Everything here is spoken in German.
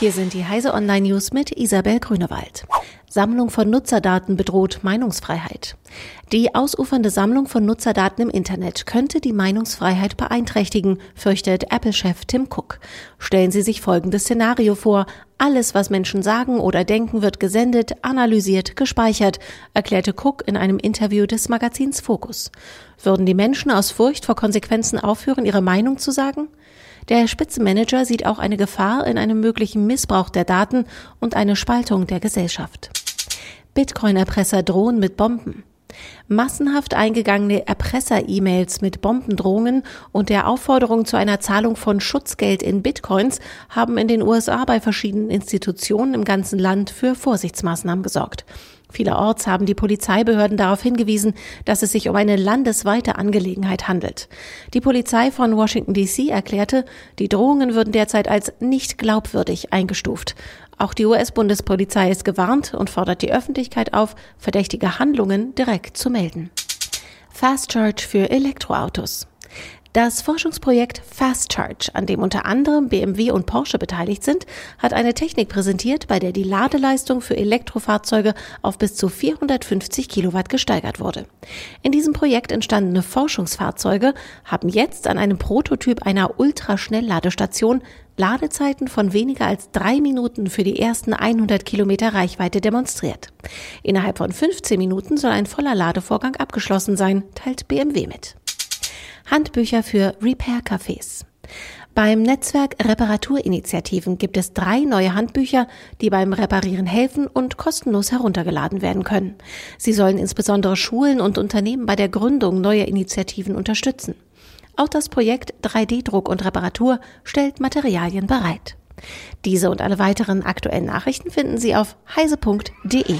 Hier sind die Heise Online News mit Isabel Grünewald. Sammlung von Nutzerdaten bedroht Meinungsfreiheit. Die ausufernde Sammlung von Nutzerdaten im Internet könnte die Meinungsfreiheit beeinträchtigen, fürchtet Apple-Chef Tim Cook. Stellen Sie sich folgendes Szenario vor. Alles, was Menschen sagen oder denken, wird gesendet, analysiert, gespeichert, erklärte Cook in einem Interview des Magazins Focus. Würden die Menschen aus Furcht vor Konsequenzen aufhören, ihre Meinung zu sagen? Der Spitzenmanager sieht auch eine Gefahr in einem möglichen Missbrauch der Daten und eine Spaltung der Gesellschaft. Bitcoin-Erpresser drohen mit Bomben. Massenhaft eingegangene Erpresser-E-Mails mit Bombendrohungen und der Aufforderung zu einer Zahlung von Schutzgeld in Bitcoins haben in den USA bei verschiedenen Institutionen im ganzen Land für Vorsichtsmaßnahmen gesorgt. Vielerorts haben die Polizeibehörden darauf hingewiesen, dass es sich um eine landesweite Angelegenheit handelt. Die Polizei von Washington DC erklärte, die Drohungen würden derzeit als nicht glaubwürdig eingestuft. Auch die US-Bundespolizei ist gewarnt und fordert die Öffentlichkeit auf, verdächtige Handlungen direkt zu melden. Fast Charge für Elektroautos. Das Forschungsprojekt Fast Charge, an dem unter anderem BMW und Porsche beteiligt sind, hat eine Technik präsentiert, bei der die Ladeleistung für Elektrofahrzeuge auf bis zu 450 Kilowatt gesteigert wurde. In diesem Projekt entstandene Forschungsfahrzeuge haben jetzt an einem Prototyp einer Ultraschnellladestation Ladezeiten von weniger als drei Minuten für die ersten 100 Kilometer Reichweite demonstriert. Innerhalb von 15 Minuten soll ein voller Ladevorgang abgeschlossen sein, teilt BMW mit. Handbücher für Repair-Cafés. Beim Netzwerk Reparaturinitiativen gibt es drei neue Handbücher, die beim Reparieren helfen und kostenlos heruntergeladen werden können. Sie sollen insbesondere Schulen und Unternehmen bei der Gründung neuer Initiativen unterstützen. Auch das Projekt 3D-Druck und Reparatur stellt Materialien bereit. Diese und alle weiteren aktuellen Nachrichten finden Sie auf heise.de.